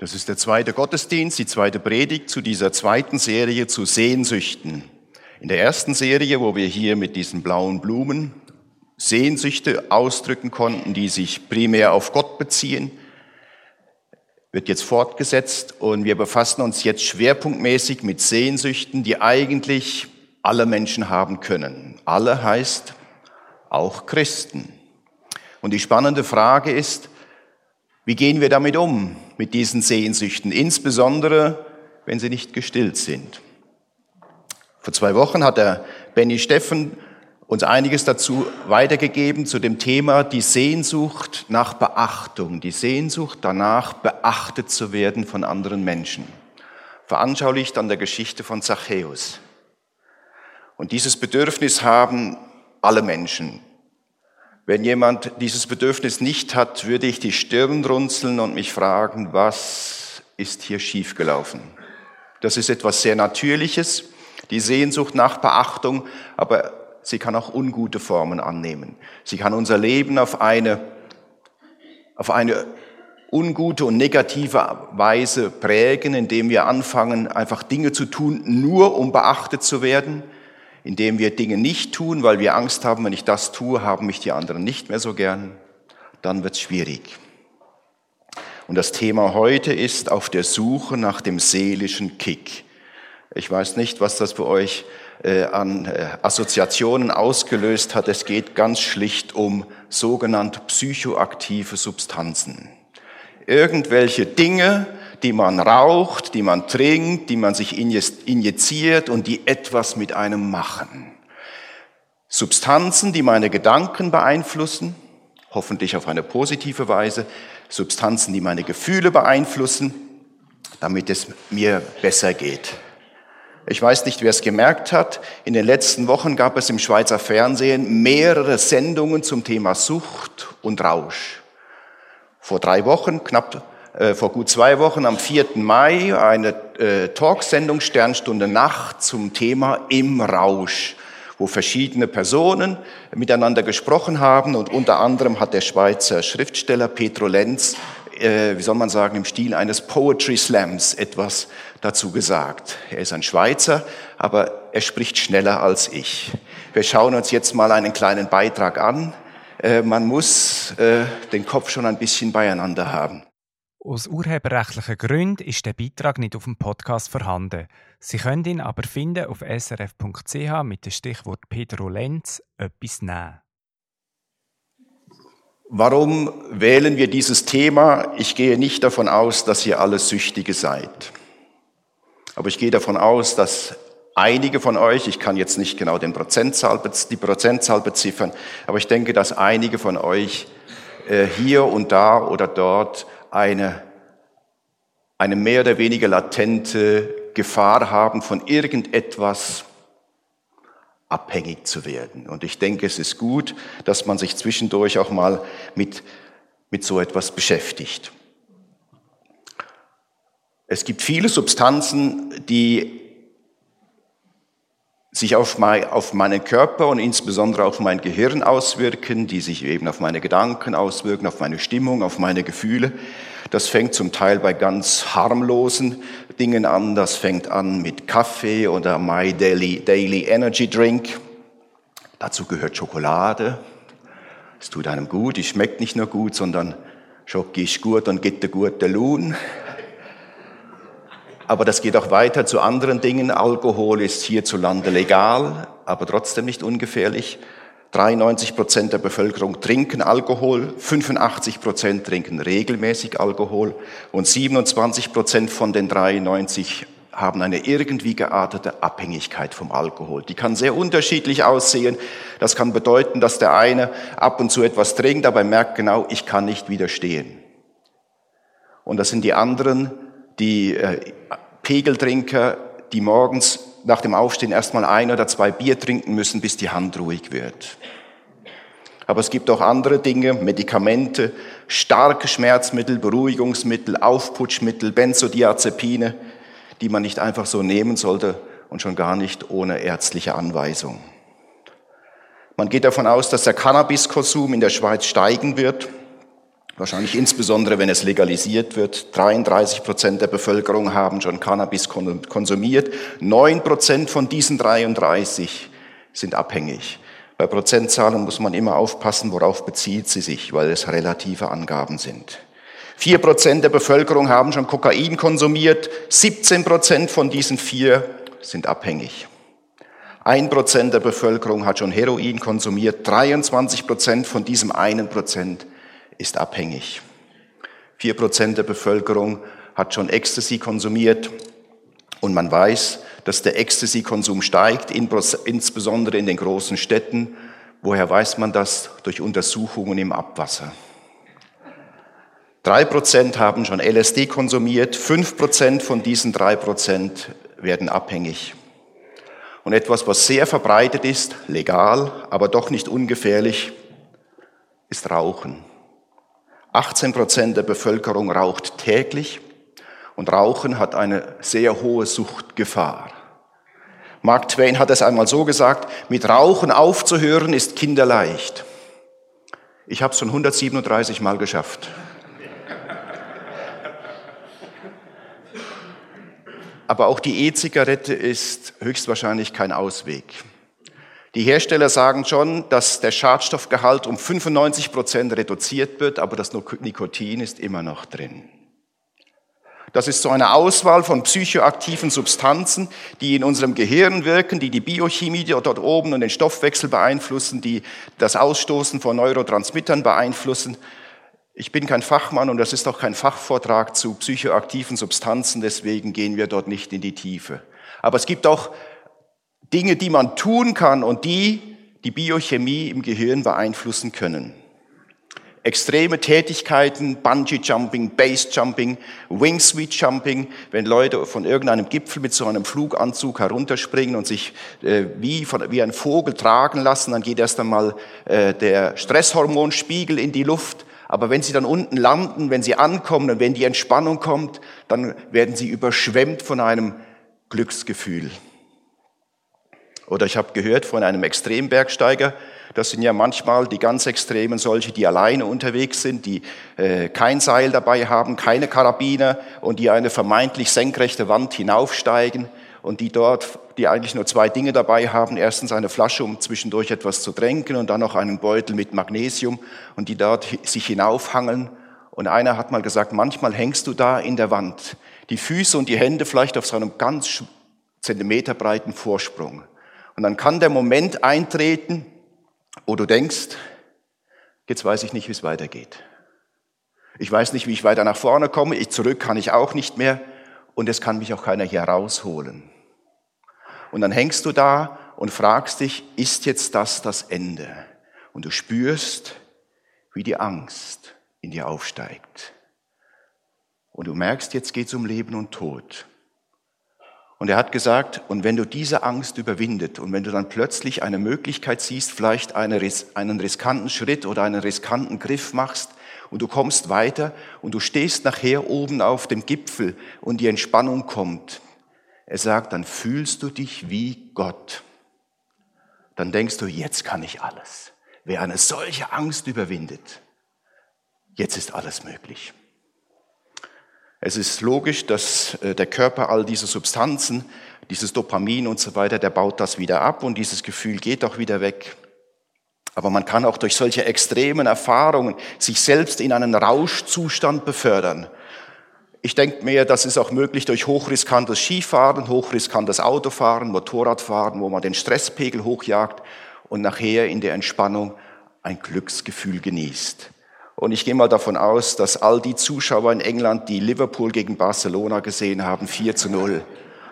Das ist der zweite Gottesdienst, die zweite Predigt zu dieser zweiten Serie zu Sehnsüchten. In der ersten Serie, wo wir hier mit diesen blauen Blumen Sehnsüchte ausdrücken konnten, die sich primär auf Gott beziehen, wird jetzt fortgesetzt und wir befassen uns jetzt schwerpunktmäßig mit Sehnsüchten, die eigentlich alle Menschen haben können. Alle heißt auch Christen. Und die spannende Frage ist, wie gehen wir damit um, mit diesen Sehnsüchten, insbesondere wenn sie nicht gestillt sind? Vor zwei Wochen hat der Benny Steffen uns einiges dazu weitergegeben zu dem Thema die Sehnsucht nach Beachtung, die Sehnsucht danach, beachtet zu werden von anderen Menschen. Veranschaulicht an der Geschichte von Zachäus. Und dieses Bedürfnis haben alle Menschen. Wenn jemand dieses Bedürfnis nicht hat, würde ich die Stirn runzeln und mich fragen, was ist hier schiefgelaufen? Das ist etwas sehr Natürliches, die Sehnsucht nach Beachtung, aber sie kann auch ungute Formen annehmen. Sie kann unser Leben auf eine, auf eine ungute und negative Weise prägen, indem wir anfangen, einfach Dinge zu tun, nur um beachtet zu werden, indem wir Dinge nicht tun, weil wir Angst haben, wenn ich das tue, haben mich die anderen nicht mehr so gern, dann wird es schwierig. Und das Thema heute ist auf der Suche nach dem seelischen Kick. Ich weiß nicht, was das bei euch äh, an äh, Assoziationen ausgelöst hat. Es geht ganz schlicht um sogenannte psychoaktive Substanzen. Irgendwelche Dinge, die man raucht, die man trinkt, die man sich injiziert und die etwas mit einem machen. Substanzen, die meine Gedanken beeinflussen, hoffentlich auf eine positive Weise, Substanzen, die meine Gefühle beeinflussen, damit es mir besser geht. Ich weiß nicht, wer es gemerkt hat. In den letzten Wochen gab es im Schweizer Fernsehen mehrere Sendungen zum Thema Sucht und Rausch. Vor drei Wochen, knapp äh, vor gut zwei Wochen, am 4. Mai, eine äh, Talksendung Sternstunde Nacht zum Thema Im Rausch, wo verschiedene Personen miteinander gesprochen haben und unter anderem hat der Schweizer Schriftsteller Petro Lenz, äh, wie soll man sagen, im Stil eines Poetry Slams etwas dazu gesagt. Er ist ein Schweizer, aber er spricht schneller als ich. Wir schauen uns jetzt mal einen kleinen Beitrag an. Äh, man muss äh, den Kopf schon ein bisschen beieinander haben. Aus urheberrechtlichen Gründen ist der Beitrag nicht auf dem Podcast vorhanden. Sie können ihn aber finden auf srf.ch mit dem Stichwort Pedro Lenz etwas nehmen. Warum wählen wir dieses Thema? Ich gehe nicht davon aus, dass ihr alle Süchtige seid. Aber ich gehe davon aus, dass einige von euch, ich kann jetzt nicht genau den Prozentzahl, die Prozentzahl beziffern, aber ich denke, dass einige von euch äh, hier und da oder dort eine, eine mehr oder weniger latente Gefahr haben, von irgendetwas abhängig zu werden. Und ich denke, es ist gut, dass man sich zwischendurch auch mal mit, mit so etwas beschäftigt. Es gibt viele Substanzen, die sich auf, mein, auf meinen Körper und insbesondere auf mein Gehirn auswirken, die sich eben auf meine Gedanken auswirken, auf meine Stimmung, auf meine Gefühle. Das fängt zum Teil bei ganz harmlosen Dingen an. Das fängt an mit Kaffee oder My Daily, Daily Energy Drink. Dazu gehört Schokolade. Es tut einem gut. Es schmeckt nicht nur gut, sondern Schoki ist gut und gibt dir gute Lohn. Aber das geht auch weiter zu anderen Dingen. Alkohol ist hierzulande legal, aber trotzdem nicht ungefährlich. 93 Prozent der Bevölkerung trinken Alkohol, 85 Prozent trinken regelmäßig Alkohol und 27 Prozent von den 93 haben eine irgendwie geartete Abhängigkeit vom Alkohol. Die kann sehr unterschiedlich aussehen. Das kann bedeuten, dass der eine ab und zu etwas trinkt, aber er merkt genau, ich kann nicht widerstehen. Und das sind die anderen, die äh, Pegeltrinker, die morgens nach dem Aufstehen erstmal ein oder zwei Bier trinken müssen, bis die Hand ruhig wird. Aber es gibt auch andere Dinge, Medikamente, starke Schmerzmittel, Beruhigungsmittel, Aufputschmittel, Benzodiazepine, die man nicht einfach so nehmen sollte und schon gar nicht ohne ärztliche Anweisung. Man geht davon aus, dass der Cannabiskonsum in der Schweiz steigen wird Wahrscheinlich insbesondere, wenn es legalisiert wird. 33 Prozent der Bevölkerung haben schon Cannabis konsumiert. 9 Prozent von diesen 33 sind abhängig. Bei Prozentzahlen muss man immer aufpassen, worauf bezieht sie sich, weil es relative Angaben sind. 4 Prozent der Bevölkerung haben schon Kokain konsumiert. 17 Prozent von diesen vier sind abhängig. Ein Prozent der Bevölkerung hat schon Heroin konsumiert. 23 Prozent von diesem einen Prozent ist abhängig. Vier Prozent der Bevölkerung hat schon Ecstasy konsumiert und man weiß, dass der Ecstasy-Konsum steigt, insbesondere in den großen Städten. Woher weiß man das? Durch Untersuchungen im Abwasser. Drei Prozent haben schon LSD konsumiert, fünf Prozent von diesen drei Prozent werden abhängig. Und etwas, was sehr verbreitet ist, legal, aber doch nicht ungefährlich, ist Rauchen. 18 Prozent der Bevölkerung raucht täglich und Rauchen hat eine sehr hohe Suchtgefahr. Mark Twain hat es einmal so gesagt, mit Rauchen aufzuhören ist kinderleicht. Ich habe es schon 137 Mal geschafft. Aber auch die E-Zigarette ist höchstwahrscheinlich kein Ausweg. Die Hersteller sagen schon, dass der Schadstoffgehalt um 95 Prozent reduziert wird, aber das Nikotin ist immer noch drin. Das ist so eine Auswahl von psychoaktiven Substanzen, die in unserem Gehirn wirken, die die Biochemie dort oben und den Stoffwechsel beeinflussen, die das Ausstoßen von Neurotransmittern beeinflussen. Ich bin kein Fachmann und das ist auch kein Fachvortrag zu psychoaktiven Substanzen, deswegen gehen wir dort nicht in die Tiefe. Aber es gibt auch Dinge, die man tun kann und die die Biochemie im Gehirn beeinflussen können. Extreme Tätigkeiten, Bungee Jumping, Base Jumping, Wing Sweet Jumping, wenn Leute von irgendeinem Gipfel mit so einem Fluganzug herunterspringen und sich äh, wie, von, wie ein Vogel tragen lassen, dann geht erst einmal äh, der Stresshormonspiegel in die Luft. Aber wenn sie dann unten landen, wenn sie ankommen und wenn die Entspannung kommt, dann werden sie überschwemmt von einem Glücksgefühl. Oder ich habe gehört von einem Extrembergsteiger, das sind ja manchmal die ganz Extremen solche, die alleine unterwegs sind, die äh, kein Seil dabei haben, keine Karabiner und die eine vermeintlich senkrechte Wand hinaufsteigen und die dort, die eigentlich nur zwei Dinge dabei haben. Erstens eine Flasche, um zwischendurch etwas zu tränken und dann noch einen Beutel mit Magnesium und die dort sich hinaufhangeln. Und einer hat mal gesagt, manchmal hängst du da in der Wand, die Füße und die Hände vielleicht auf so einem ganz zentimeterbreiten Vorsprung. Und dann kann der Moment eintreten, wo du denkst, jetzt weiß ich nicht, wie es weitergeht. Ich weiß nicht, wie ich weiter nach vorne komme. Ich zurück kann ich auch nicht mehr. Und es kann mich auch keiner hier rausholen. Und dann hängst du da und fragst dich, ist jetzt das das Ende? Und du spürst, wie die Angst in dir aufsteigt. Und du merkst, jetzt geht es um Leben und Tod. Und er hat gesagt, und wenn du diese Angst überwindet und wenn du dann plötzlich eine Möglichkeit siehst, vielleicht eine, einen riskanten Schritt oder einen riskanten Griff machst und du kommst weiter und du stehst nachher oben auf dem Gipfel und die Entspannung kommt, er sagt, dann fühlst du dich wie Gott. Dann denkst du, jetzt kann ich alles. Wer eine solche Angst überwindet, jetzt ist alles möglich. Es ist logisch, dass äh, der Körper all diese Substanzen, dieses Dopamin und so weiter, der baut das wieder ab und dieses Gefühl geht auch wieder weg. Aber man kann auch durch solche extremen Erfahrungen sich selbst in einen Rauschzustand befördern. Ich denke mir, das ist auch möglich durch hochriskantes Skifahren, hochriskantes Autofahren, Motorradfahren, wo man den Stresspegel hochjagt und nachher in der Entspannung ein Glücksgefühl genießt. Und ich gehe mal davon aus, dass all die Zuschauer in England, die Liverpool gegen Barcelona gesehen haben, 4 zu 0,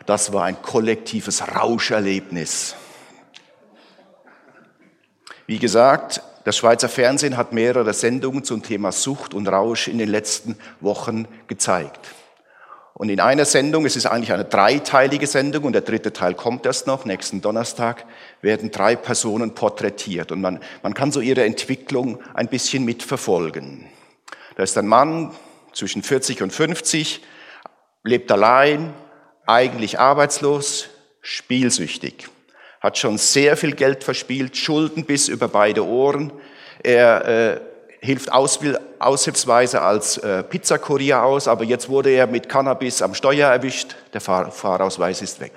das war ein kollektives Rauscherlebnis. Wie gesagt, das Schweizer Fernsehen hat mehrere Sendungen zum Thema Sucht und Rausch in den letzten Wochen gezeigt. Und in einer Sendung, es ist eigentlich eine dreiteilige Sendung und der dritte Teil kommt erst noch, nächsten Donnerstag, werden drei Personen porträtiert und man, man kann so ihre Entwicklung ein bisschen mitverfolgen. Da ist ein Mann zwischen 40 und 50, lebt allein, eigentlich arbeitslos, spielsüchtig, hat schon sehr viel Geld verspielt, Schulden bis über beide Ohren. Er äh, hilft aushilfsweise als äh, Pizzakurier aus, aber jetzt wurde er mit Cannabis am Steuer erwischt, der Fahr Fahrausweis ist weg.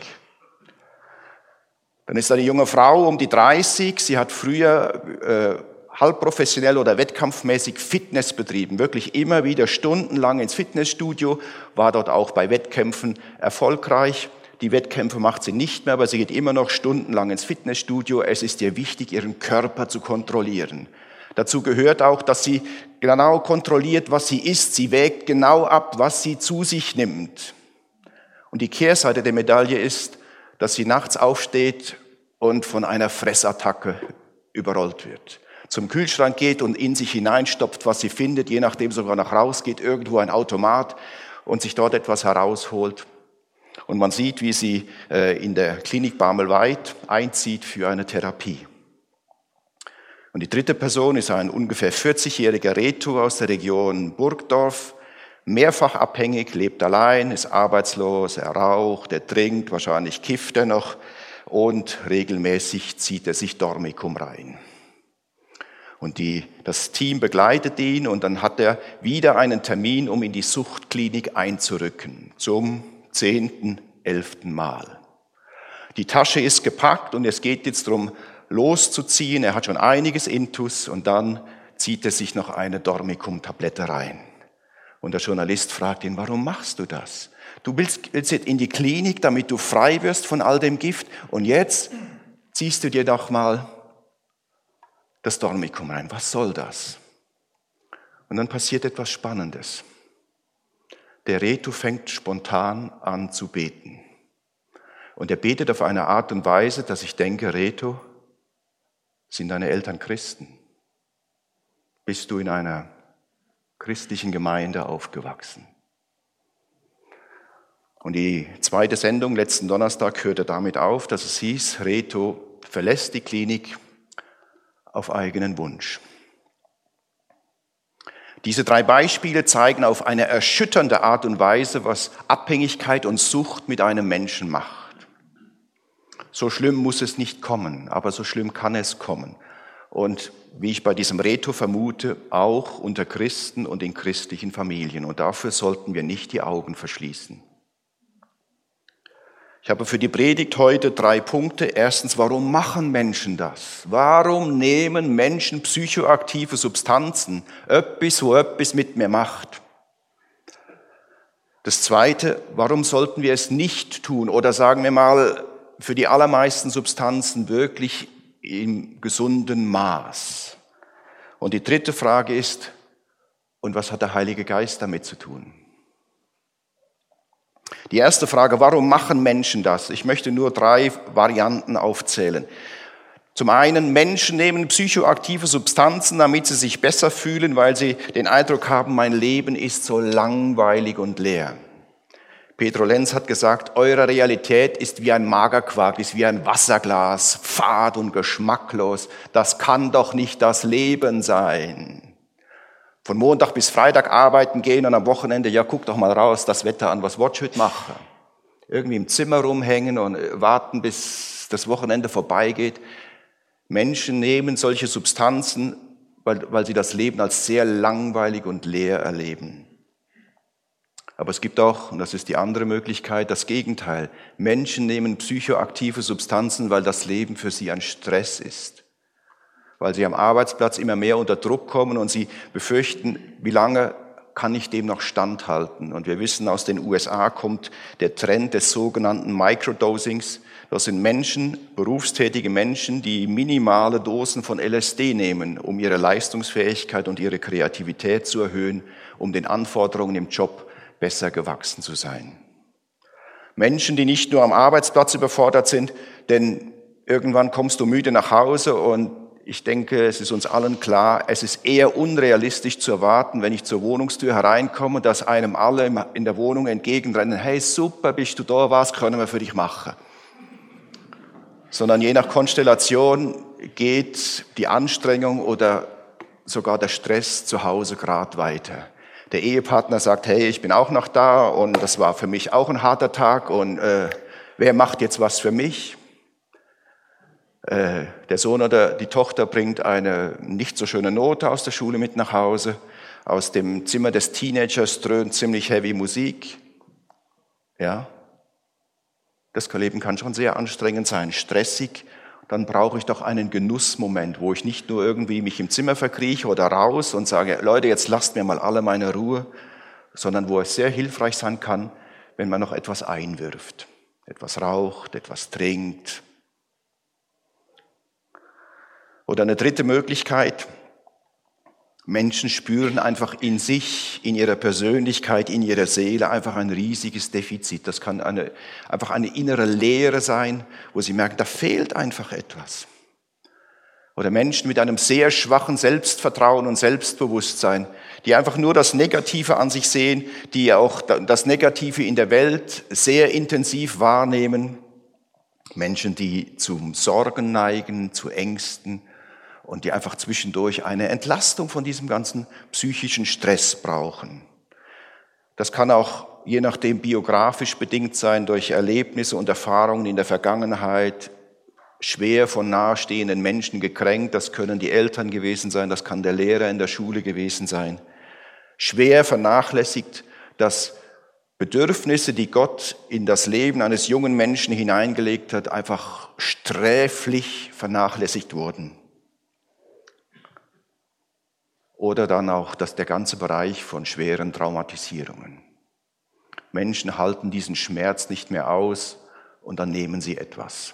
Dann ist eine junge Frau um die 30, sie hat früher äh, halbprofessionell oder wettkampfmäßig Fitness betrieben, wirklich immer wieder stundenlang ins Fitnessstudio, war dort auch bei Wettkämpfen erfolgreich. Die Wettkämpfe macht sie nicht mehr, aber sie geht immer noch stundenlang ins Fitnessstudio. Es ist ihr wichtig, ihren Körper zu kontrollieren. Dazu gehört auch, dass sie genau kontrolliert, was sie isst. Sie wägt genau ab, was sie zu sich nimmt. Und die Kehrseite der Medaille ist, dass sie nachts aufsteht und von einer Fressattacke überrollt wird zum Kühlschrank geht und in sich hineinstopft, was sie findet, je nachdem sogar nach raus geht, irgendwo ein Automat und sich dort etwas herausholt. Und man sieht, wie sie äh, in der Klinik Barmelweit einzieht für eine Therapie. Und die dritte Person ist ein ungefähr 40-jähriger Reto aus der Region Burgdorf, mehrfach abhängig, lebt allein, ist arbeitslos, er raucht, er trinkt, wahrscheinlich kifft er noch und regelmäßig zieht er sich Dormicum rein. Und die, das Team begleitet ihn und dann hat er wieder einen Termin, um in die Suchtklinik einzurücken, zum zehnten, elften Mal. Die Tasche ist gepackt und es geht jetzt darum, loszuziehen. Er hat schon einiges Intus und dann zieht er sich noch eine Dormicum-Tablette rein. Und der Journalist fragt ihn, warum machst du das? Du willst jetzt in die Klinik, damit du frei wirst von all dem Gift und jetzt ziehst du dir doch mal das Dormicum rein. Was soll das? Und dann passiert etwas Spannendes. Der Retu fängt spontan an zu beten. Und er betet auf eine Art und Weise, dass ich denke, Retu, sind deine Eltern Christen? Bist du in einer christlichen Gemeinde aufgewachsen? Und die zweite Sendung letzten Donnerstag hörte damit auf, dass es hieß, Reto verlässt die Klinik auf eigenen Wunsch. Diese drei Beispiele zeigen auf eine erschütternde Art und Weise, was Abhängigkeit und Sucht mit einem Menschen macht. So schlimm muss es nicht kommen, aber so schlimm kann es kommen. Und wie ich bei diesem Reto vermute, auch unter Christen und in christlichen Familien. Und dafür sollten wir nicht die Augen verschließen. Ich habe für die Predigt heute drei Punkte. Erstens, warum machen Menschen das? Warum nehmen Menschen psychoaktive Substanzen? Öppis, wo öppis mit mir macht. Das zweite, warum sollten wir es nicht tun? Oder sagen wir mal, für die allermeisten Substanzen wirklich im gesunden Maß. Und die dritte Frage ist, und was hat der Heilige Geist damit zu tun? Die erste Frage, warum machen Menschen das? Ich möchte nur drei Varianten aufzählen. Zum einen, Menschen nehmen psychoaktive Substanzen, damit sie sich besser fühlen, weil sie den Eindruck haben, mein Leben ist so langweilig und leer. Pedro Lenz hat gesagt, eure Realität ist wie ein Magerquark, ist wie ein Wasserglas, fad und geschmacklos. Das kann doch nicht das Leben sein von Montag bis Freitag arbeiten gehen und am Wochenende, ja, guck doch mal raus, das Wetter an, was wollt heute machen? Irgendwie im Zimmer rumhängen und äh, warten, bis das Wochenende vorbeigeht. Menschen nehmen solche Substanzen, weil, weil sie das Leben als sehr langweilig und leer erleben. Aber es gibt auch, und das ist die andere Möglichkeit, das Gegenteil. Menschen nehmen psychoaktive Substanzen, weil das Leben für sie ein Stress ist weil sie am Arbeitsplatz immer mehr unter Druck kommen und sie befürchten, wie lange kann ich dem noch standhalten? Und wir wissen, aus den USA kommt der Trend des sogenannten Microdosings. Das sind Menschen, berufstätige Menschen, die minimale Dosen von LSD nehmen, um ihre Leistungsfähigkeit und ihre Kreativität zu erhöhen, um den Anforderungen im Job besser gewachsen zu sein. Menschen, die nicht nur am Arbeitsplatz überfordert sind, denn irgendwann kommst du müde nach Hause und ich denke, es ist uns allen klar, es ist eher unrealistisch zu erwarten, wenn ich zur Wohnungstür hereinkomme, dass einem alle in der Wohnung entgegenrennen, hey super, bist du da, was können wir für dich machen? Sondern je nach Konstellation geht die Anstrengung oder sogar der Stress zu Hause grad weiter. Der Ehepartner sagt, hey, ich bin auch noch da und das war für mich auch ein harter Tag und äh, wer macht jetzt was für mich? Äh, der Sohn oder die Tochter bringt eine nicht so schöne Note aus der Schule mit nach Hause. Aus dem Zimmer des Teenagers dröhnt ziemlich heavy Musik. Ja. Das Leben kann schon sehr anstrengend sein, stressig. Dann brauche ich doch einen Genussmoment, wo ich nicht nur irgendwie mich im Zimmer verkrieche oder raus und sage, Leute, jetzt lasst mir mal alle meine Ruhe, sondern wo es sehr hilfreich sein kann, wenn man noch etwas einwirft, etwas raucht, etwas trinkt. Oder eine dritte Möglichkeit, Menschen spüren einfach in sich, in ihrer Persönlichkeit, in ihrer Seele einfach ein riesiges Defizit. Das kann eine, einfach eine innere Leere sein, wo sie merken, da fehlt einfach etwas. Oder Menschen mit einem sehr schwachen Selbstvertrauen und Selbstbewusstsein, die einfach nur das Negative an sich sehen, die auch das Negative in der Welt sehr intensiv wahrnehmen. Menschen, die zum Sorgen neigen, zu Ängsten, und die einfach zwischendurch eine Entlastung von diesem ganzen psychischen Stress brauchen. Das kann auch je nachdem biografisch bedingt sein durch Erlebnisse und Erfahrungen in der Vergangenheit, schwer von nahestehenden Menschen gekränkt, das können die Eltern gewesen sein, das kann der Lehrer in der Schule gewesen sein, schwer vernachlässigt, dass Bedürfnisse, die Gott in das Leben eines jungen Menschen hineingelegt hat, einfach sträflich vernachlässigt wurden. Oder dann auch dass der ganze Bereich von schweren Traumatisierungen. Menschen halten diesen Schmerz nicht mehr aus und dann nehmen sie etwas.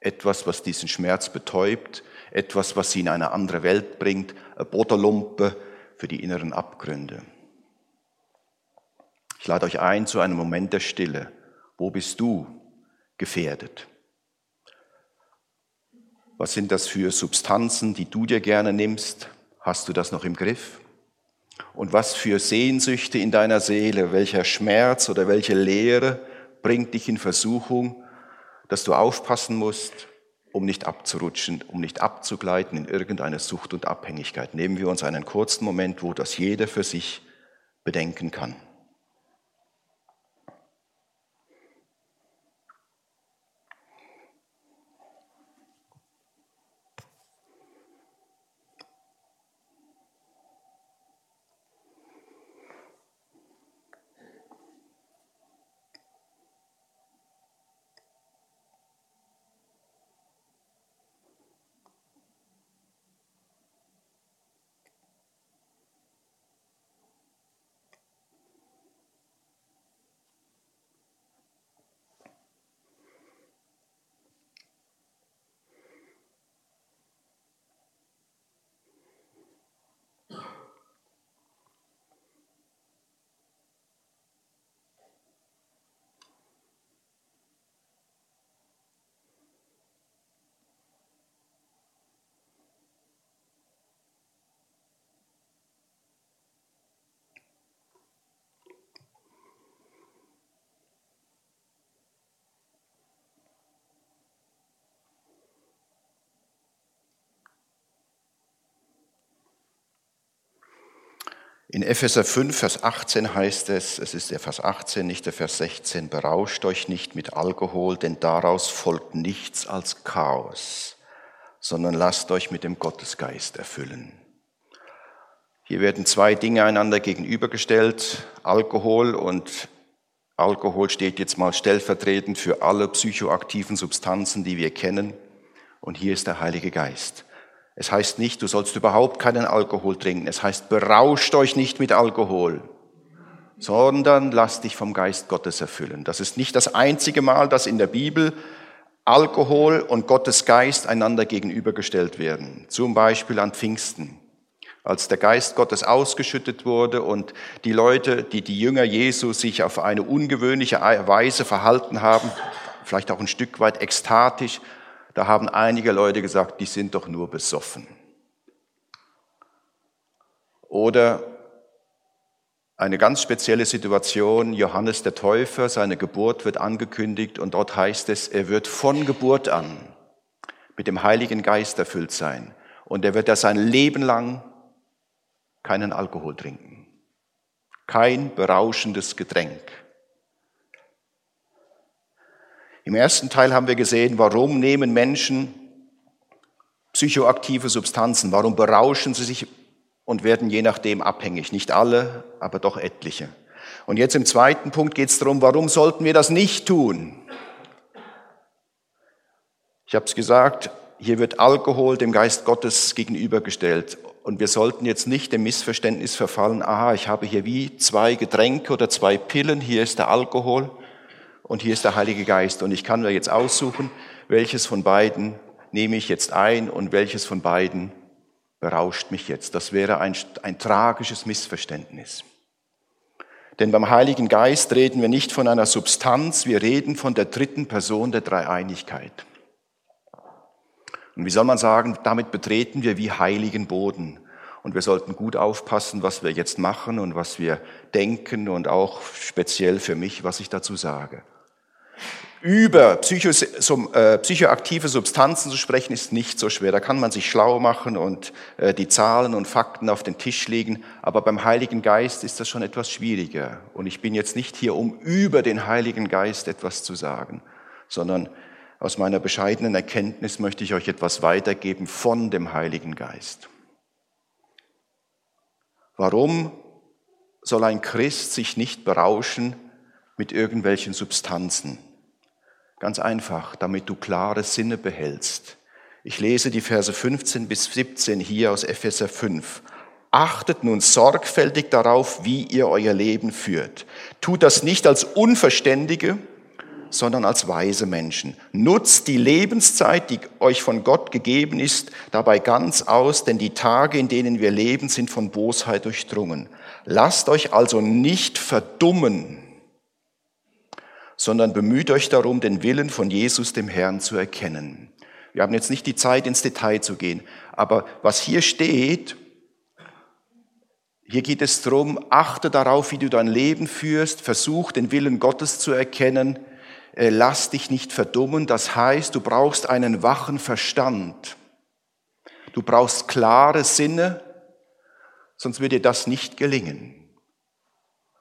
Etwas, was diesen Schmerz betäubt, etwas, was sie in eine andere Welt bringt, eine Botterlumpe für die inneren Abgründe. Ich lade euch ein zu einem Moment der Stille. Wo bist du gefährdet? Was sind das für Substanzen, die du dir gerne nimmst? Hast du das noch im Griff? Und was für Sehnsüchte in deiner Seele, welcher Schmerz oder welche Leere bringt dich in Versuchung, dass du aufpassen musst, um nicht abzurutschen, um nicht abzugleiten in irgendeine Sucht und Abhängigkeit. Nehmen wir uns einen kurzen Moment, wo das jeder für sich bedenken kann. In Epheser 5, Vers 18 heißt es, es ist der Vers 18, nicht der Vers 16, berauscht euch nicht mit Alkohol, denn daraus folgt nichts als Chaos, sondern lasst euch mit dem Gottesgeist erfüllen. Hier werden zwei Dinge einander gegenübergestellt, Alkohol und Alkohol steht jetzt mal stellvertretend für alle psychoaktiven Substanzen, die wir kennen. Und hier ist der Heilige Geist. Es heißt nicht, du sollst überhaupt keinen Alkohol trinken. Es heißt, berauscht euch nicht mit Alkohol, sondern lasst dich vom Geist Gottes erfüllen. Das ist nicht das einzige Mal, dass in der Bibel Alkohol und Gottes Geist einander gegenübergestellt werden. Zum Beispiel an Pfingsten, als der Geist Gottes ausgeschüttet wurde und die Leute, die die Jünger Jesu sich auf eine ungewöhnliche Weise verhalten haben, vielleicht auch ein Stück weit ekstatisch, da haben einige Leute gesagt, die sind doch nur besoffen. Oder eine ganz spezielle Situation, Johannes der Täufer, seine Geburt wird angekündigt und dort heißt es, er wird von Geburt an mit dem Heiligen Geist erfüllt sein und er wird da sein Leben lang keinen Alkohol trinken, kein berauschendes Getränk. Im ersten Teil haben wir gesehen, warum nehmen Menschen psychoaktive Substanzen, warum berauschen sie sich und werden je nachdem abhängig. Nicht alle, aber doch etliche. Und jetzt im zweiten Punkt geht es darum, warum sollten wir das nicht tun? Ich habe es gesagt, hier wird Alkohol dem Geist Gottes gegenübergestellt. Und wir sollten jetzt nicht dem Missverständnis verfallen, aha, ich habe hier wie zwei Getränke oder zwei Pillen, hier ist der Alkohol und hier ist der Heilige Geist. Und ich kann mir jetzt aussuchen, welches von beiden nehme ich jetzt ein und welches von beiden berauscht mich jetzt. Das wäre ein, ein tragisches Missverständnis. Denn beim Heiligen Geist reden wir nicht von einer Substanz, wir reden von der dritten Person der Dreieinigkeit. Und wie soll man sagen, damit betreten wir wie heiligen Boden. Und wir sollten gut aufpassen, was wir jetzt machen und was wir denken und auch speziell für mich, was ich dazu sage. Über psychos, äh, psychoaktive Substanzen zu sprechen, ist nicht so schwer. Da kann man sich schlau machen und äh, die Zahlen und Fakten auf den Tisch legen. Aber beim Heiligen Geist ist das schon etwas schwieriger. Und ich bin jetzt nicht hier, um über den Heiligen Geist etwas zu sagen, sondern aus meiner bescheidenen Erkenntnis möchte ich euch etwas weitergeben von dem Heiligen Geist. Warum soll ein Christ sich nicht berauschen mit irgendwelchen Substanzen? Ganz einfach, damit du klare Sinne behältst. Ich lese die Verse 15 bis 17 hier aus Epheser 5. Achtet nun sorgfältig darauf, wie ihr euer Leben führt. Tut das nicht als Unverständige, sondern als weise Menschen. Nutzt die Lebenszeit, die euch von Gott gegeben ist, dabei ganz aus, denn die Tage, in denen wir leben, sind von Bosheit durchdrungen. Lasst euch also nicht verdummen, sondern bemüht euch darum, den Willen von Jesus, dem Herrn, zu erkennen. Wir haben jetzt nicht die Zeit, ins Detail zu gehen, aber was hier steht, hier geht es darum, achte darauf, wie du dein Leben führst, versuch den Willen Gottes zu erkennen, äh, lass dich nicht verdummen. Das heißt, du brauchst einen wachen Verstand. Du brauchst klare Sinne, sonst wird dir das nicht gelingen.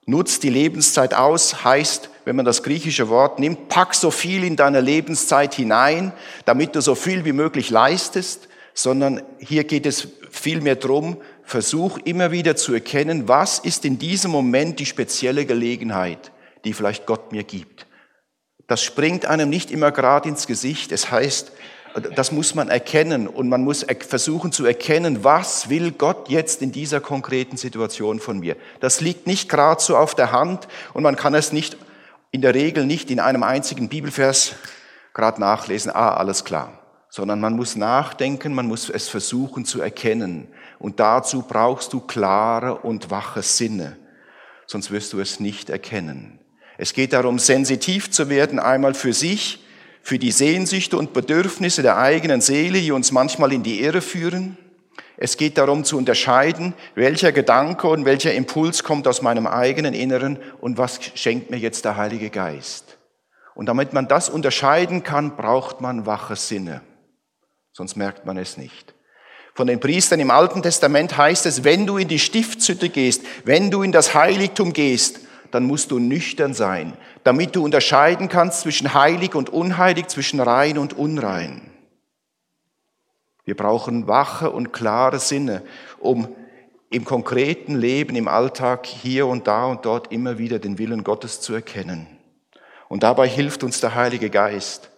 Nutz die Lebenszeit aus, heißt, wenn man das griechische Wort nimmt, pack so viel in deine Lebenszeit hinein, damit du so viel wie möglich leistest, sondern hier geht es vielmehr drum, versuch immer wieder zu erkennen, was ist in diesem Moment die spezielle Gelegenheit, die vielleicht Gott mir gibt das springt einem nicht immer gerade ins Gesicht. Es heißt, das muss man erkennen und man muss versuchen zu erkennen, was will Gott jetzt in dieser konkreten Situation von mir. Das liegt nicht gerade so auf der Hand und man kann es nicht in der Regel nicht in einem einzigen Bibelvers gerade nachlesen, ah, alles klar, sondern man muss nachdenken, man muss es versuchen zu erkennen und dazu brauchst du klare und wache Sinne, sonst wirst du es nicht erkennen. Es geht darum, sensitiv zu werden, einmal für sich, für die Sehnsüchte und Bedürfnisse der eigenen Seele, die uns manchmal in die Irre führen. Es geht darum zu unterscheiden, welcher Gedanke und welcher Impuls kommt aus meinem eigenen Inneren und was schenkt mir jetzt der Heilige Geist. Und damit man das unterscheiden kann, braucht man wache Sinne. Sonst merkt man es nicht. Von den Priestern im Alten Testament heißt es, wenn du in die Stiftshütte gehst, wenn du in das Heiligtum gehst, dann musst du nüchtern sein, damit du unterscheiden kannst zwischen heilig und unheilig, zwischen rein und unrein. Wir brauchen wache und klare Sinne, um im konkreten Leben, im Alltag hier und da und dort immer wieder den Willen Gottes zu erkennen. Und dabei hilft uns der Heilige Geist.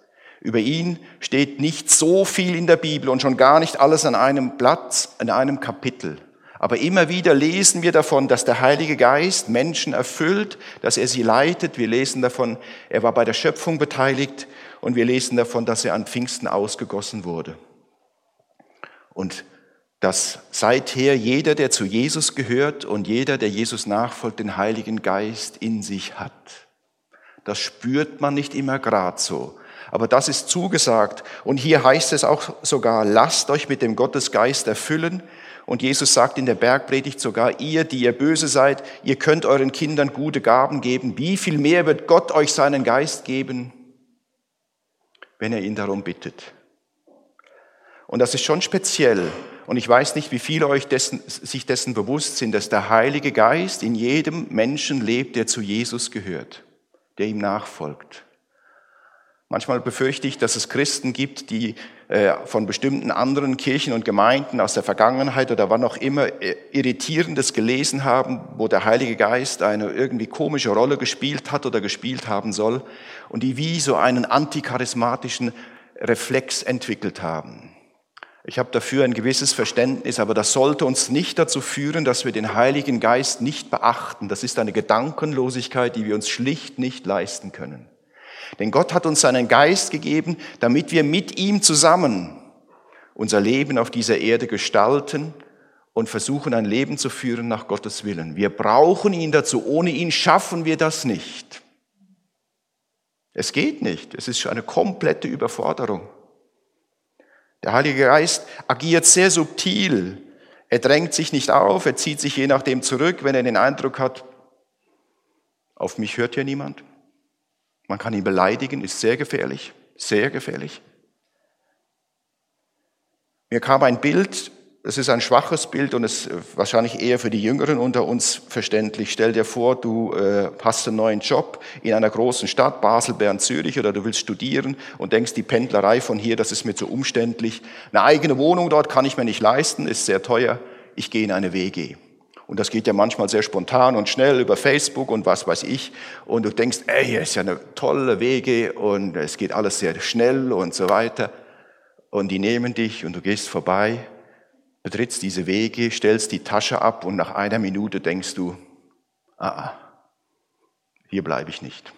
Über ihn steht nicht so viel in der Bibel und schon gar nicht alles an einem Platz, an einem Kapitel. Aber immer wieder lesen wir davon, dass der Heilige Geist Menschen erfüllt, dass er sie leitet. Wir lesen davon, er war bei der Schöpfung beteiligt und wir lesen davon, dass er an Pfingsten ausgegossen wurde. Und dass seither jeder, der zu Jesus gehört und jeder, der Jesus nachfolgt, den Heiligen Geist in sich hat. Das spürt man nicht immer grad so. Aber das ist zugesagt. Und hier heißt es auch sogar, lasst euch mit dem Gottesgeist erfüllen. Und Jesus sagt in der Bergpredigt sogar, ihr, die ihr böse seid, ihr könnt euren Kindern gute Gaben geben. Wie viel mehr wird Gott euch seinen Geist geben, wenn er ihn darum bittet? Und das ist schon speziell. Und ich weiß nicht, wie viele euch dessen, sich dessen bewusst sind, dass der Heilige Geist in jedem Menschen lebt, der zu Jesus gehört, der ihm nachfolgt. Manchmal befürchte ich, dass es Christen gibt, die äh, von bestimmten anderen Kirchen und Gemeinden aus der Vergangenheit oder wann auch immer äh, Irritierendes gelesen haben, wo der Heilige Geist eine irgendwie komische Rolle gespielt hat oder gespielt haben soll und die wie so einen anticharismatischen Reflex entwickelt haben. Ich habe dafür ein gewisses Verständnis, aber das sollte uns nicht dazu führen, dass wir den Heiligen Geist nicht beachten. Das ist eine Gedankenlosigkeit, die wir uns schlicht nicht leisten können. Denn Gott hat uns seinen Geist gegeben, damit wir mit ihm zusammen unser Leben auf dieser Erde gestalten und versuchen, ein Leben zu führen nach Gottes Willen. Wir brauchen ihn dazu. Ohne ihn schaffen wir das nicht. Es geht nicht. Es ist eine komplette Überforderung. Der Heilige Geist agiert sehr subtil. Er drängt sich nicht auf, er zieht sich je nachdem zurück, wenn er den Eindruck hat, auf mich hört hier niemand. Man kann ihn beleidigen, ist sehr gefährlich, sehr gefährlich. Mir kam ein Bild, es ist ein schwaches Bild und ist wahrscheinlich eher für die Jüngeren unter uns verständlich. Stell dir vor, du äh, hast einen neuen Job in einer großen Stadt, Basel, Bern, Zürich, oder du willst studieren und denkst, die Pendlerei von hier, das ist mir zu umständlich. Eine eigene Wohnung dort kann ich mir nicht leisten, ist sehr teuer. Ich gehe in eine WG. Und das geht ja manchmal sehr spontan und schnell über Facebook und was weiß ich. Und du denkst, ey, hier ist ja eine tolle Wege und es geht alles sehr schnell und so weiter. Und die nehmen dich und du gehst vorbei, betrittst diese Wege, stellst die Tasche ab und nach einer Minute denkst du, ah, ah hier bleibe ich nicht.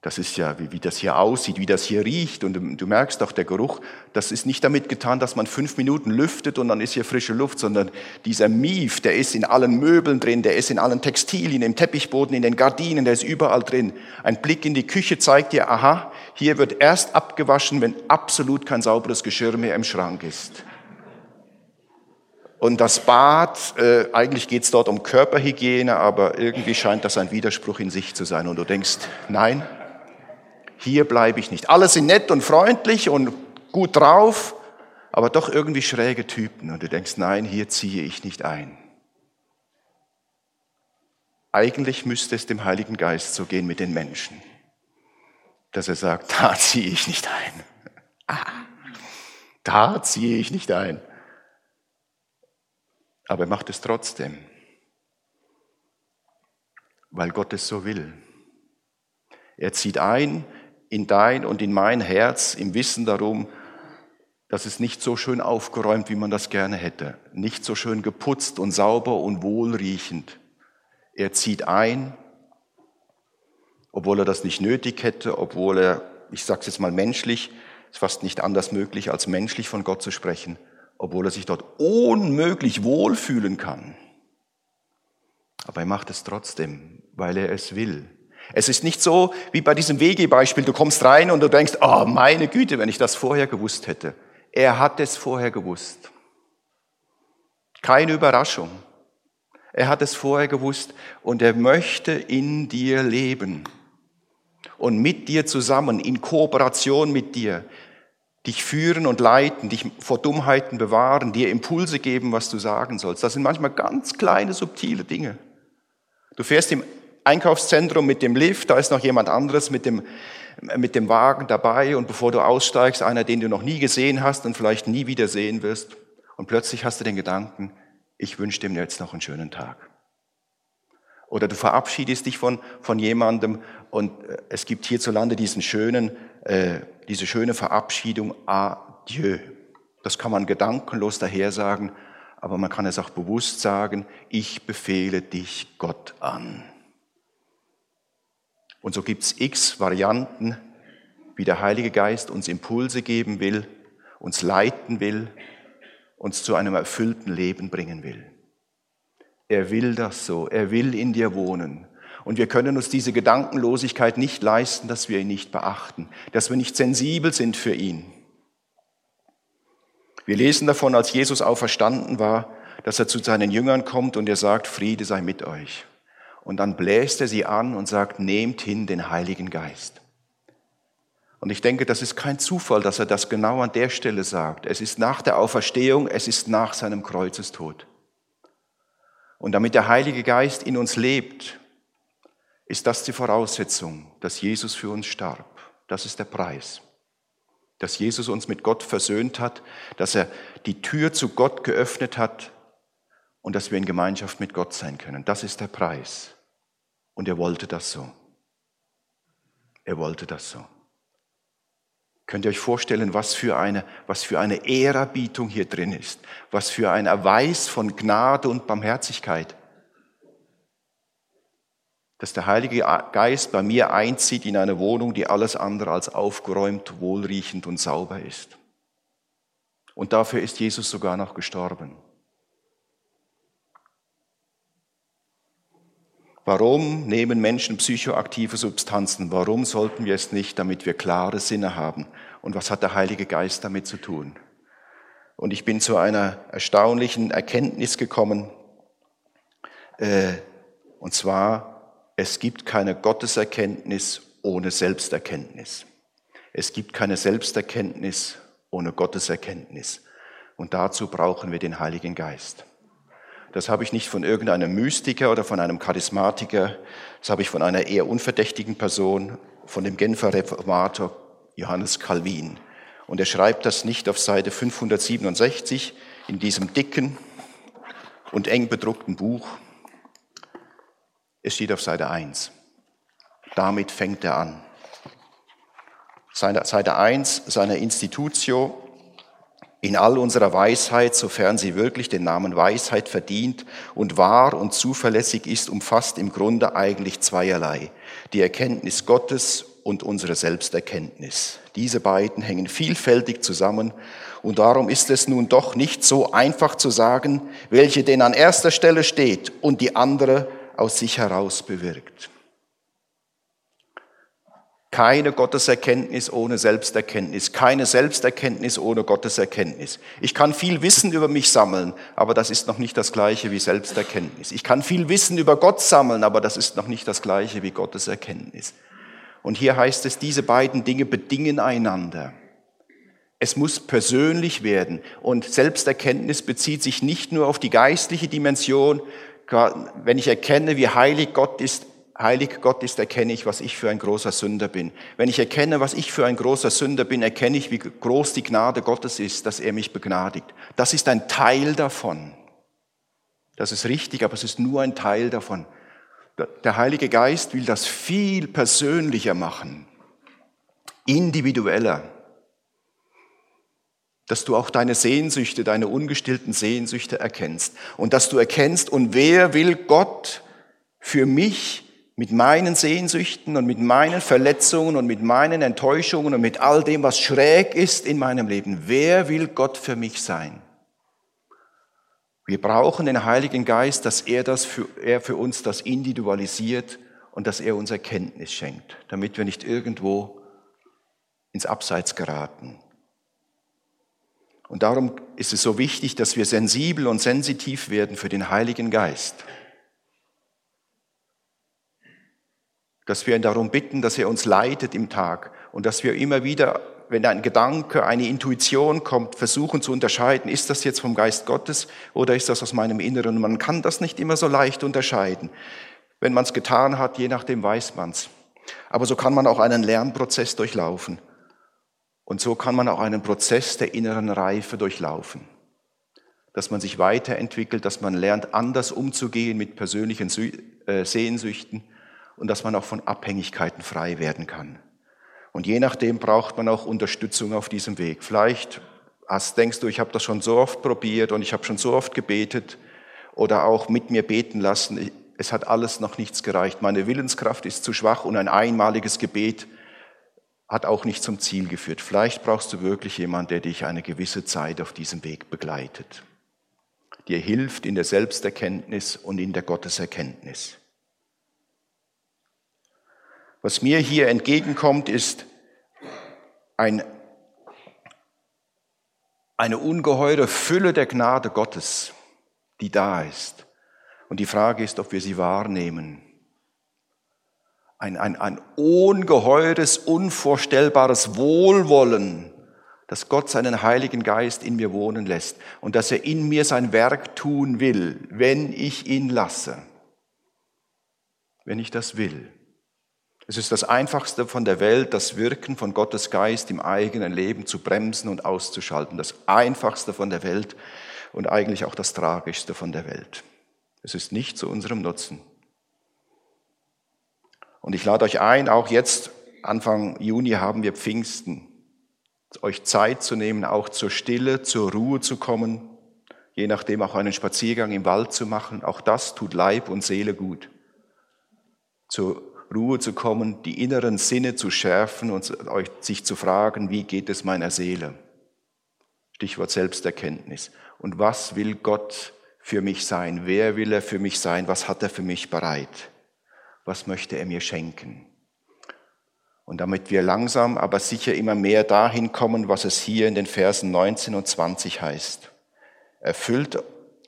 Das ist ja, wie, wie das hier aussieht, wie das hier riecht. Und du, du merkst auch der Geruch, das ist nicht damit getan, dass man fünf Minuten lüftet und dann ist hier frische Luft, sondern dieser Mief, der ist in allen Möbeln drin, der ist in allen Textilien, im Teppichboden, in den Gardinen, der ist überall drin. Ein Blick in die Küche zeigt dir, aha, hier wird erst abgewaschen, wenn absolut kein sauberes Geschirr mehr im Schrank ist. Und das Bad, äh, eigentlich geht es dort um Körperhygiene, aber irgendwie scheint das ein Widerspruch in sich zu sein. Und du denkst, nein, hier bleibe ich nicht. Alle sind nett und freundlich und gut drauf, aber doch irgendwie schräge Typen. Und du denkst, nein, hier ziehe ich nicht ein. Eigentlich müsste es dem Heiligen Geist so gehen mit den Menschen, dass er sagt, da ziehe ich nicht ein. Ah, da ziehe ich nicht ein. Aber er macht es trotzdem, weil Gott es so will. Er zieht ein in dein und in mein Herz im Wissen darum, dass es nicht so schön aufgeräumt, wie man das gerne hätte, nicht so schön geputzt und sauber und wohlriechend. Er zieht ein, obwohl er das nicht nötig hätte, obwohl er, ich sage es jetzt mal menschlich, ist fast nicht anders möglich, als menschlich von Gott zu sprechen, obwohl er sich dort unmöglich wohlfühlen kann. Aber er macht es trotzdem, weil er es will. Es ist nicht so wie bei diesem Wegebeispiel, du kommst rein und du denkst, oh meine Güte, wenn ich das vorher gewusst hätte. Er hat es vorher gewusst. Keine Überraschung. Er hat es vorher gewusst und er möchte in dir leben und mit dir zusammen, in Kooperation mit dir, dich führen und leiten, dich vor Dummheiten bewahren, dir Impulse geben, was du sagen sollst. Das sind manchmal ganz kleine, subtile Dinge. Du fährst im Einkaufszentrum mit dem Lift, da ist noch jemand anderes mit dem, mit dem Wagen dabei und bevor du aussteigst, einer, den du noch nie gesehen hast und vielleicht nie wieder sehen wirst und plötzlich hast du den Gedanken, ich wünsche dem jetzt noch einen schönen Tag. Oder du verabschiedest dich von, von jemandem und äh, es gibt hierzulande diesen schönen, äh, diese schöne Verabschiedung Adieu. Das kann man gedankenlos daher sagen, aber man kann es auch bewusst sagen, ich befehle dich Gott an. Und so gibt es x Varianten, wie der Heilige Geist uns Impulse geben will, uns leiten will, uns zu einem erfüllten Leben bringen will. Er will das so, er will in dir wohnen. Und wir können uns diese Gedankenlosigkeit nicht leisten, dass wir ihn nicht beachten, dass wir nicht sensibel sind für ihn. Wir lesen davon, als Jesus auferstanden war, dass er zu seinen Jüngern kommt und er sagt, Friede sei mit euch. Und dann bläst er sie an und sagt, nehmt hin den Heiligen Geist. Und ich denke, das ist kein Zufall, dass er das genau an der Stelle sagt. Es ist nach der Auferstehung, es ist nach seinem Kreuzestod. Und damit der Heilige Geist in uns lebt, ist das die Voraussetzung, dass Jesus für uns starb. Das ist der Preis. Dass Jesus uns mit Gott versöhnt hat, dass er die Tür zu Gott geöffnet hat und dass wir in Gemeinschaft mit Gott sein können. Das ist der Preis. Und er wollte das so. Er wollte das so. Könnt ihr euch vorstellen, was für eine, was für eine Ehrerbietung hier drin ist? Was für ein Erweis von Gnade und Barmherzigkeit? Dass der Heilige Geist bei mir einzieht in eine Wohnung, die alles andere als aufgeräumt, wohlriechend und sauber ist. Und dafür ist Jesus sogar noch gestorben. Warum nehmen Menschen psychoaktive Substanzen? Warum sollten wir es nicht, damit wir klare Sinne haben? Und was hat der Heilige Geist damit zu tun? Und ich bin zu einer erstaunlichen Erkenntnis gekommen, äh, und zwar, es gibt keine Gotteserkenntnis ohne Selbsterkenntnis. Es gibt keine Selbsterkenntnis ohne Gotteserkenntnis. Und dazu brauchen wir den Heiligen Geist. Das habe ich nicht von irgendeinem Mystiker oder von einem Charismatiker, das habe ich von einer eher unverdächtigen Person, von dem Genfer Reformator Johannes Calvin. Und er schreibt das nicht auf Seite 567 in diesem dicken und eng bedruckten Buch. Es steht auf Seite 1. Damit fängt er an. Seite 1 seiner Institutio in all unserer Weisheit, sofern sie wirklich den Namen Weisheit verdient und wahr und zuverlässig ist, umfasst im Grunde eigentlich zweierlei. Die Erkenntnis Gottes und unsere Selbsterkenntnis. Diese beiden hängen vielfältig zusammen und darum ist es nun doch nicht so einfach zu sagen, welche denn an erster Stelle steht und die andere aus sich heraus bewirkt. Keine Gotteserkenntnis ohne Selbsterkenntnis, keine Selbsterkenntnis ohne Gotteserkenntnis. Ich kann viel Wissen über mich sammeln, aber das ist noch nicht das gleiche wie Selbsterkenntnis. Ich kann viel Wissen über Gott sammeln, aber das ist noch nicht das gleiche wie Gotteserkenntnis. Und hier heißt es, diese beiden Dinge bedingen einander. Es muss persönlich werden. Und Selbsterkenntnis bezieht sich nicht nur auf die geistliche Dimension. Wenn ich erkenne, wie heilig Gott ist, heilig Gott ist, erkenne ich, was ich für ein großer Sünder bin. Wenn ich erkenne, was ich für ein großer Sünder bin, erkenne ich, wie groß die Gnade Gottes ist, dass er mich begnadigt. Das ist ein Teil davon. Das ist richtig, aber es ist nur ein Teil davon. Der Heilige Geist will das viel persönlicher machen, individueller, dass du auch deine Sehnsüchte, deine ungestillten Sehnsüchte erkennst und dass du erkennst, und wer will Gott für mich mit meinen Sehnsüchten und mit meinen Verletzungen und mit meinen Enttäuschungen und mit all dem, was schräg ist in meinem Leben. Wer will Gott für mich sein? Wir brauchen den Heiligen Geist, dass er, das für, er für uns das individualisiert und dass er uns Erkenntnis schenkt, damit wir nicht irgendwo ins Abseits geraten. Und darum ist es so wichtig, dass wir sensibel und sensitiv werden für den Heiligen Geist. dass wir ihn darum bitten, dass er uns leitet im Tag und dass wir immer wieder, wenn ein Gedanke, eine Intuition kommt, versuchen zu unterscheiden, ist das jetzt vom Geist Gottes oder ist das aus meinem Inneren? Man kann das nicht immer so leicht unterscheiden. Wenn man es getan hat, je nachdem weiß man es. Aber so kann man auch einen Lernprozess durchlaufen. Und so kann man auch einen Prozess der inneren Reife durchlaufen. Dass man sich weiterentwickelt, dass man lernt, anders umzugehen mit persönlichen äh, Sehnsüchten und dass man auch von Abhängigkeiten frei werden kann. Und je nachdem braucht man auch Unterstützung auf diesem Weg. Vielleicht hast, denkst du, ich habe das schon so oft probiert und ich habe schon so oft gebetet oder auch mit mir beten lassen. Es hat alles noch nichts gereicht. Meine Willenskraft ist zu schwach und ein einmaliges Gebet hat auch nicht zum Ziel geführt. Vielleicht brauchst du wirklich jemanden, der dich eine gewisse Zeit auf diesem Weg begleitet, dir hilft in der Selbsterkenntnis und in der Gotteserkenntnis. Was mir hier entgegenkommt, ist ein, eine ungeheure Fülle der Gnade Gottes, die da ist. Und die Frage ist, ob wir sie wahrnehmen. Ein, ein, ein ungeheures, unvorstellbares Wohlwollen, dass Gott seinen Heiligen Geist in mir wohnen lässt und dass er in mir sein Werk tun will, wenn ich ihn lasse. Wenn ich das will. Es ist das Einfachste von der Welt, das Wirken von Gottes Geist im eigenen Leben zu bremsen und auszuschalten. Das Einfachste von der Welt und eigentlich auch das Tragischste von der Welt. Es ist nicht zu unserem Nutzen. Und ich lade euch ein, auch jetzt, Anfang Juni haben wir Pfingsten, euch Zeit zu nehmen, auch zur Stille, zur Ruhe zu kommen, je nachdem auch einen Spaziergang im Wald zu machen. Auch das tut Leib und Seele gut. Zur Ruhe zu kommen, die inneren Sinne zu schärfen und euch sich zu fragen, wie geht es meiner Seele? Stichwort Selbsterkenntnis. Und was will Gott für mich sein? Wer will er für mich sein? Was hat er für mich bereit? Was möchte er mir schenken? Und damit wir langsam, aber sicher immer mehr dahin kommen, was es hier in den Versen 19 und 20 heißt. Erfüllt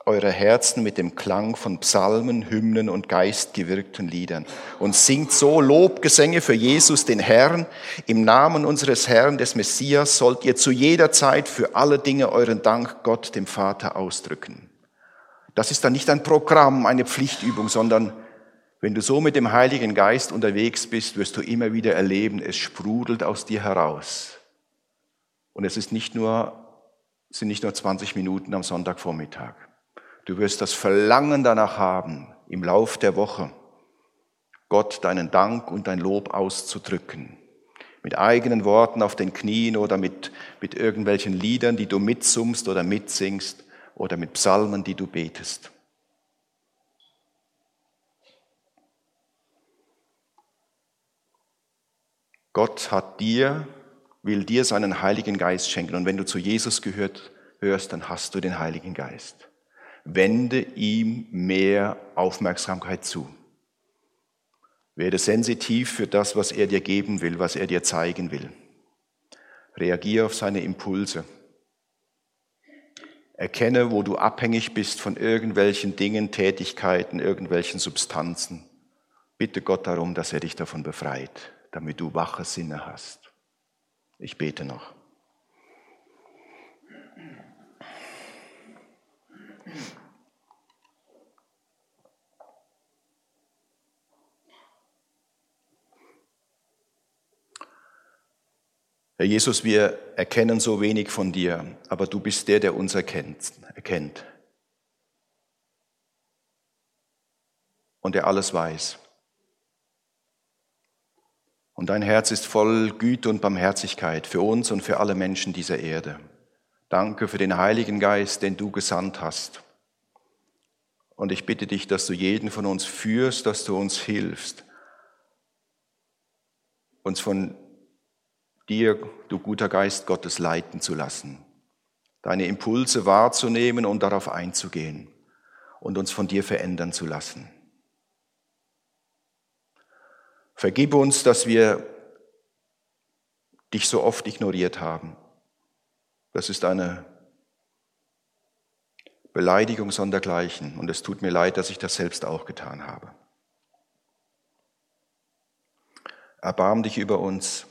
eure Herzen mit dem Klang von Psalmen, Hymnen und geistgewirkten Liedern und singt so Lobgesänge für Jesus, den Herrn. Im Namen unseres Herrn, des Messias, sollt ihr zu jeder Zeit für alle Dinge euren Dank Gott, dem Vater, ausdrücken. Das ist dann nicht ein Programm, eine Pflichtübung, sondern wenn du so mit dem Heiligen Geist unterwegs bist, wirst du immer wieder erleben, es sprudelt aus dir heraus. Und es ist nicht nur, sind nicht nur 20 Minuten am Sonntagvormittag. Du wirst das Verlangen danach haben, im Lauf der Woche Gott deinen Dank und dein Lob auszudrücken. Mit eigenen Worten auf den Knien oder mit, mit irgendwelchen Liedern, die du mitsummst oder mitsingst oder mit Psalmen, die du betest. Gott hat dir, will dir seinen Heiligen Geist schenken. Und wenn du zu Jesus gehört, hörst, dann hast du den Heiligen Geist wende ihm mehr Aufmerksamkeit zu. Werde sensitiv für das, was er dir geben will, was er dir zeigen will. Reagiere auf seine Impulse. Erkenne, wo du abhängig bist von irgendwelchen Dingen, Tätigkeiten, irgendwelchen Substanzen. Bitte Gott darum, dass er dich davon befreit, damit du wache Sinne hast. Ich bete noch. Herr Jesus, wir erkennen so wenig von dir, aber du bist der, der uns erkennt, erkennt. Und der alles weiß. Und dein Herz ist voll Güte und Barmherzigkeit für uns und für alle Menschen dieser Erde. Danke für den Heiligen Geist, den du gesandt hast. Und ich bitte dich, dass du jeden von uns führst, dass du uns hilfst, uns von dir, du guter Geist Gottes, leiten zu lassen, deine Impulse wahrzunehmen und darauf einzugehen und uns von dir verändern zu lassen. Vergib uns, dass wir dich so oft ignoriert haben das ist eine Beleidigung sondergleichen und es tut mir leid, dass ich das selbst auch getan habe. Erbarm dich über uns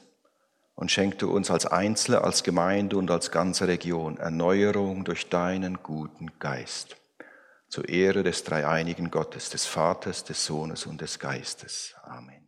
und schenkte uns als Einzelne, als Gemeinde und als ganze Region Erneuerung durch deinen guten Geist. Zur Ehre des dreieinigen Gottes, des Vaters, des Sohnes und des Geistes. Amen.